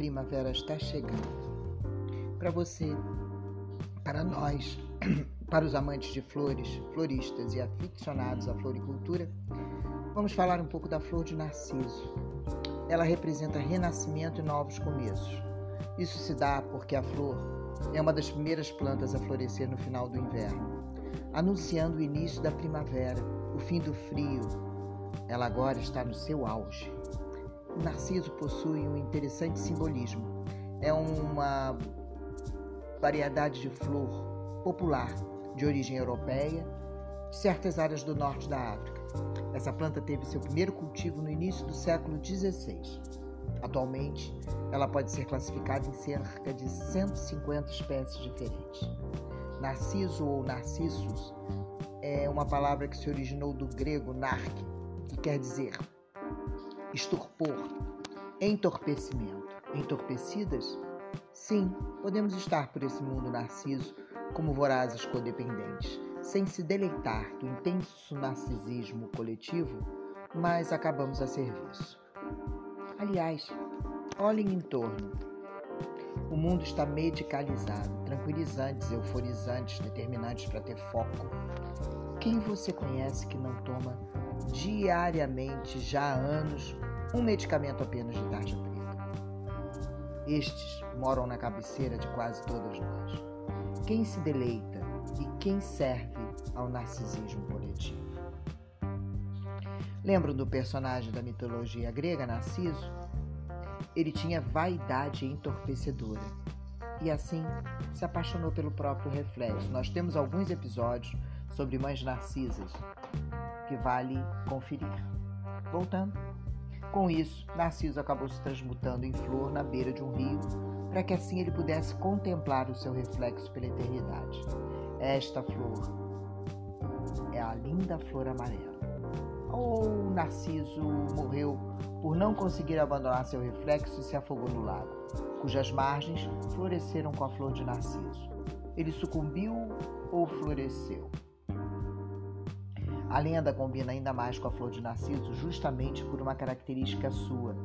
primavera está chegando. Para você, para nós, para os amantes de flores, floristas e aficionados à floricultura, vamos falar um pouco da flor de narciso. Ela representa renascimento e novos começos. Isso se dá porque a flor é uma das primeiras plantas a florescer no final do inverno, anunciando o início da primavera, o fim do frio. Ela agora está no seu auge. O narciso possui um interessante simbolismo. É uma variedade de flor popular de origem europeia de certas áreas do norte da África. Essa planta teve seu primeiro cultivo no início do século XVI. Atualmente, ela pode ser classificada em cerca de 150 espécies diferentes. Narciso ou narcissus é uma palavra que se originou do grego narque, que quer dizer estorpor, entorpecimento. Entorpecidas? Sim, podemos estar por esse mundo narciso como vorazes codependentes, sem se deleitar do intenso narcisismo coletivo, mas acabamos a serviço. Aliás, olhem em torno. O mundo está medicalizado, tranquilizantes, euforizantes, determinantes para ter foco. Quem você conhece que não toma diariamente, já há anos, um medicamento apenas de tarja preta? Estes moram na cabeceira de quase todas nós. Quem se deleita e quem serve ao narcisismo coletivo? Lembram do personagem da mitologia grega, Narciso? Ele tinha vaidade entorpecedora e assim se apaixonou pelo próprio reflexo. Nós temos alguns episódios sobre mães narcisas que vale conferir. Voltando. Com isso, Narciso acabou se transmutando em flor na beira de um rio, para que assim ele pudesse contemplar o seu reflexo pela eternidade. Esta flor é a linda flor amarela. Ou Narciso morreu por não conseguir abandonar seu reflexo e se afogou no lago, cujas margens floresceram com a flor de Narciso. Ele sucumbiu ou floresceu? A lenda combina ainda mais com a flor de Narciso justamente por uma característica sua,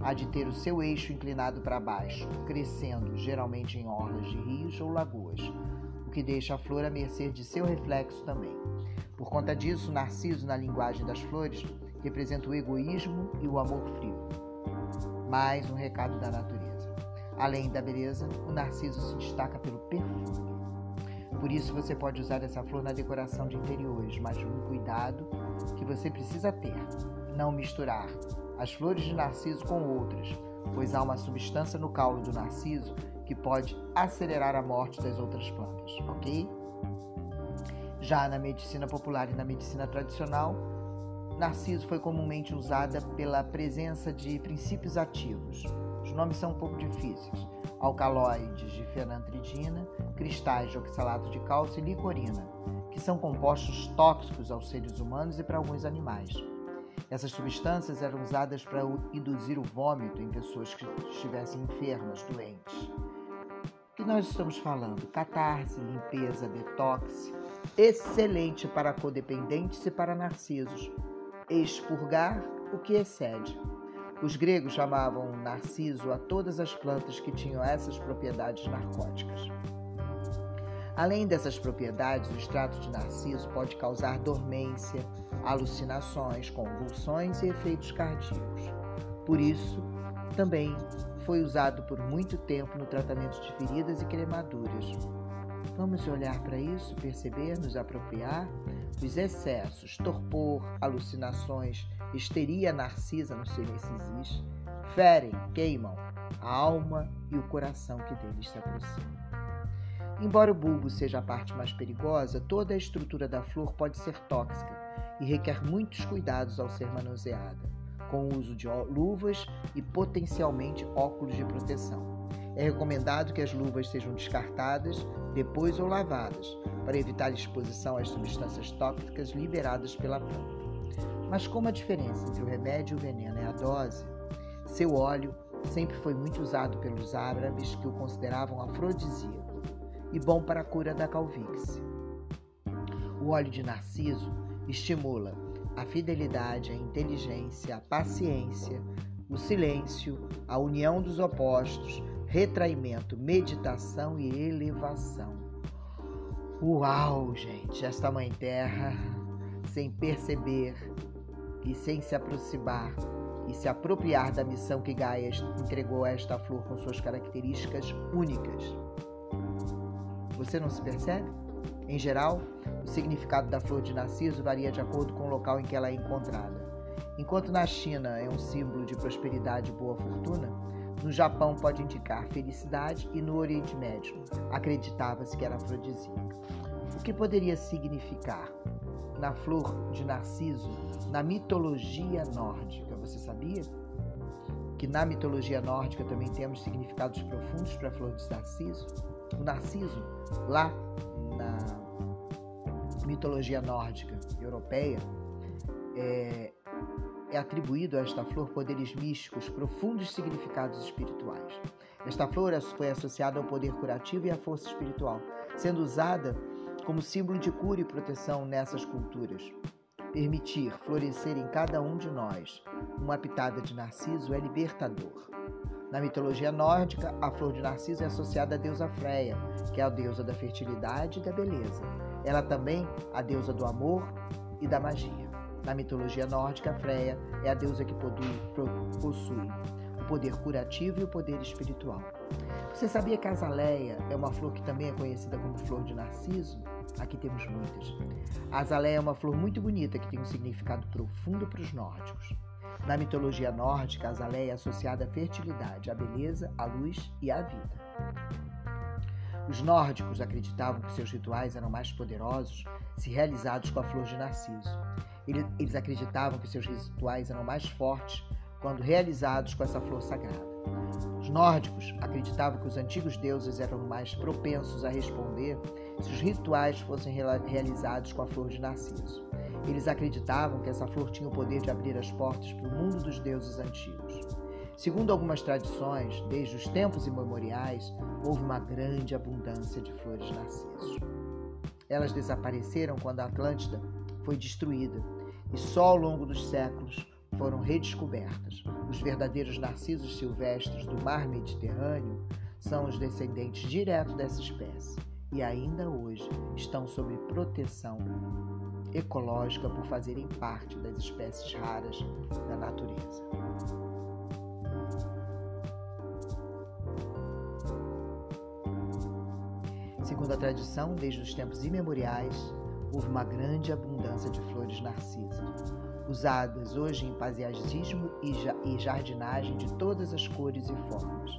a de ter o seu eixo inclinado para baixo, crescendo geralmente em orlas de rios ou lagoas, o que deixa a flor à mercê de seu reflexo também. Por conta disso, Narciso, na linguagem das flores, representa o egoísmo e o amor frio. Mais um recado da natureza. Além da beleza, o narciso se destaca pelo perfume. Por isso você pode usar essa flor na decoração de interiores, mas um cuidado que você precisa ter: não misturar as flores de narciso com outras, pois há uma substância no caule do narciso que pode acelerar a morte das outras plantas, ok? Já na medicina popular e na medicina tradicional, narciso foi comumente usada pela presença de princípios ativos. Os nomes são um pouco difíceis. Alcaloides de fenantridina, cristais de oxalato de cálcio e licorina, que são compostos tóxicos aos seres humanos e para alguns animais. Essas substâncias eram usadas para induzir o vômito em pessoas que estivessem enfermas, doentes. O que nós estamos falando? Catarse, limpeza, detox, excelente para codependentes e para narcisos. Expurgar o que excede. Os gregos chamavam narciso a todas as plantas que tinham essas propriedades narcóticas. Além dessas propriedades, o extrato de narciso pode causar dormência, alucinações, convulsões e efeitos cardíacos. Por isso, também foi usado por muito tempo no tratamento de feridas e cremaduras. Vamos olhar para isso, perceber, nos apropriar? Os excessos, torpor, alucinações, histeria narcisa no sinecis, ferem, queimam a alma e o coração que deles se aproxima. Embora o bulbo seja a parte mais perigosa, toda a estrutura da flor pode ser tóxica e requer muitos cuidados ao ser manuseada, com o uso de luvas e potencialmente óculos de proteção. É recomendado que as luvas sejam descartadas depois ou lavadas, para evitar exposição às substâncias tóxicas liberadas pela planta. Mas como a diferença entre o remédio e o veneno é a dose, seu óleo sempre foi muito usado pelos árabes que o consideravam afrodisíaco e bom para a cura da calvície. O óleo de narciso estimula a fidelidade, a inteligência, a paciência, o silêncio, a união dos opostos, retraimento, meditação e elevação. Uau, gente, esta Mãe Terra, sem perceber e sem se aproximar e se apropriar da missão que Gaia entregou a esta flor com suas características únicas. Você não se percebe? Em geral, o significado da flor de narciso varia de acordo com o local em que ela é encontrada. Enquanto na China é um símbolo de prosperidade e boa fortuna, no Japão pode indicar felicidade e no Oriente Médio acreditava-se que era afrodisíaca. O que poderia significar na flor de narciso na mitologia nórdica? Você sabia? Que na mitologia nórdica também temos significados profundos para a flor de narciso? O narciso, lá na mitologia nórdica europeia, é, é atribuído a esta flor poderes místicos, profundos significados espirituais. Esta flor foi associada ao poder curativo e à força espiritual, sendo usada como símbolo de cura e proteção nessas culturas. Permitir florescer em cada um de nós uma pitada de narciso é libertador. Na mitologia nórdica, a flor de narciso é associada à deusa Freia, que é a deusa da fertilidade e da beleza. Ela também a deusa do amor e da magia. Na mitologia nórdica, Freia é a deusa que possui o poder curativo e o poder espiritual. Você sabia que a azaleia é uma flor que também é conhecida como flor de narciso? Aqui temos muitas. A azaleia é uma flor muito bonita que tem um significado profundo para os nórdicos. Na mitologia nórdica, a azaleia é associada à fertilidade, à beleza, à luz e à vida. Os nórdicos acreditavam que seus rituais eram mais poderosos se realizados com a flor de narciso. Eles acreditavam que seus rituais eram mais fortes quando realizados com essa flor sagrada. Os nórdicos acreditavam que os antigos deuses eram mais propensos a responder se os rituais fossem realizados com a flor de narciso. Eles acreditavam que essa flor tinha o poder de abrir as portas para o mundo dos deuses antigos. Segundo algumas tradições, desde os tempos imemoriais, houve uma grande abundância de flores narciso. Elas desapareceram quando a Atlântida foi destruída e só ao longo dos séculos foram redescobertas. Os verdadeiros narcisos silvestres do mar Mediterrâneo são os descendentes diretos dessa espécie e ainda hoje estão sob proteção ecológica por fazerem parte das espécies raras da natureza. Segundo a tradição, desde os tempos imemoriais, houve uma grande abundância de flores narcisas, usadas hoje em paisagismo e jardinagem de todas as cores e formas.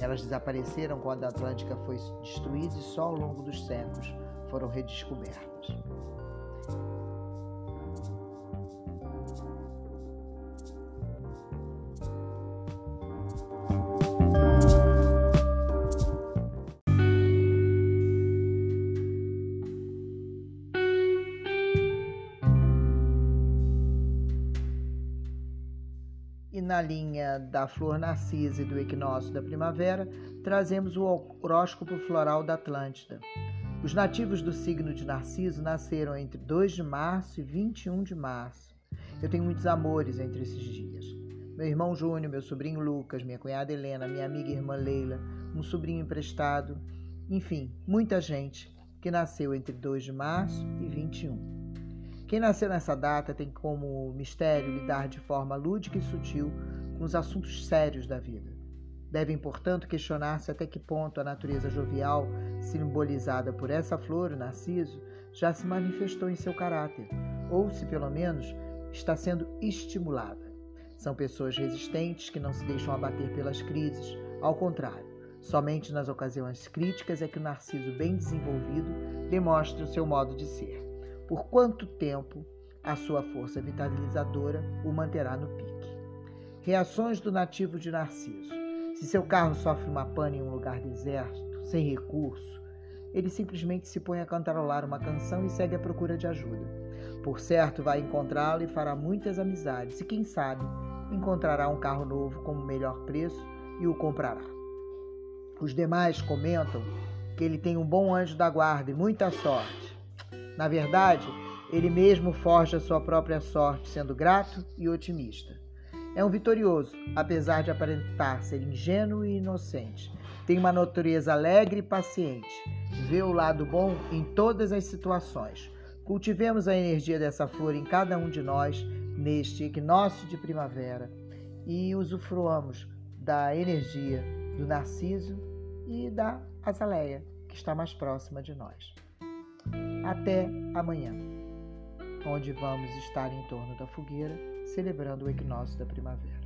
Elas desapareceram quando a Atlântica foi destruída e só ao longo dos séculos foram redescobertas. Na linha da flor narcisa e do equinócio da primavera, trazemos o horóscopo floral da Atlântida. Os nativos do signo de Narciso nasceram entre 2 de março e 21 de março. Eu tenho muitos amores entre esses dias. Meu irmão Júnior, meu sobrinho Lucas, minha cunhada Helena, minha amiga e irmã Leila, um sobrinho emprestado, enfim, muita gente que nasceu entre 2 de março e 21. Quem nasceu nessa data tem como mistério lidar de forma lúdica e sutil com os assuntos sérios da vida. Devem, portanto, questionar-se até que ponto a natureza jovial, simbolizada por essa flor, o narciso, já se manifestou em seu caráter, ou se pelo menos está sendo estimulada. São pessoas resistentes que não se deixam abater pelas crises, ao contrário, somente nas ocasiões críticas é que o narciso bem desenvolvido demonstra o seu modo de ser por quanto tempo a sua força vitalizadora o manterá no pique. Reações do nativo de Narciso. Se seu carro sofre uma pane em um lugar deserto, sem recurso, ele simplesmente se põe a cantarolar uma canção e segue à procura de ajuda. Por certo, vai encontrá-lo e fará muitas amizades, e quem sabe, encontrará um carro novo com o melhor preço e o comprará. Os demais comentam que ele tem um bom anjo da guarda e muita sorte. Na verdade, ele mesmo forja sua própria sorte, sendo grato e otimista. É um vitorioso, apesar de aparentar ser ingênuo e inocente. Tem uma natureza alegre e paciente. Vê o lado bom em todas as situações. Cultivemos a energia dessa flor em cada um de nós neste equinócio de primavera e usufruamos da energia do narciso e da azaleia, que está mais próxima de nós. Até amanhã, onde vamos estar em torno da fogueira, celebrando o equinócio da primavera.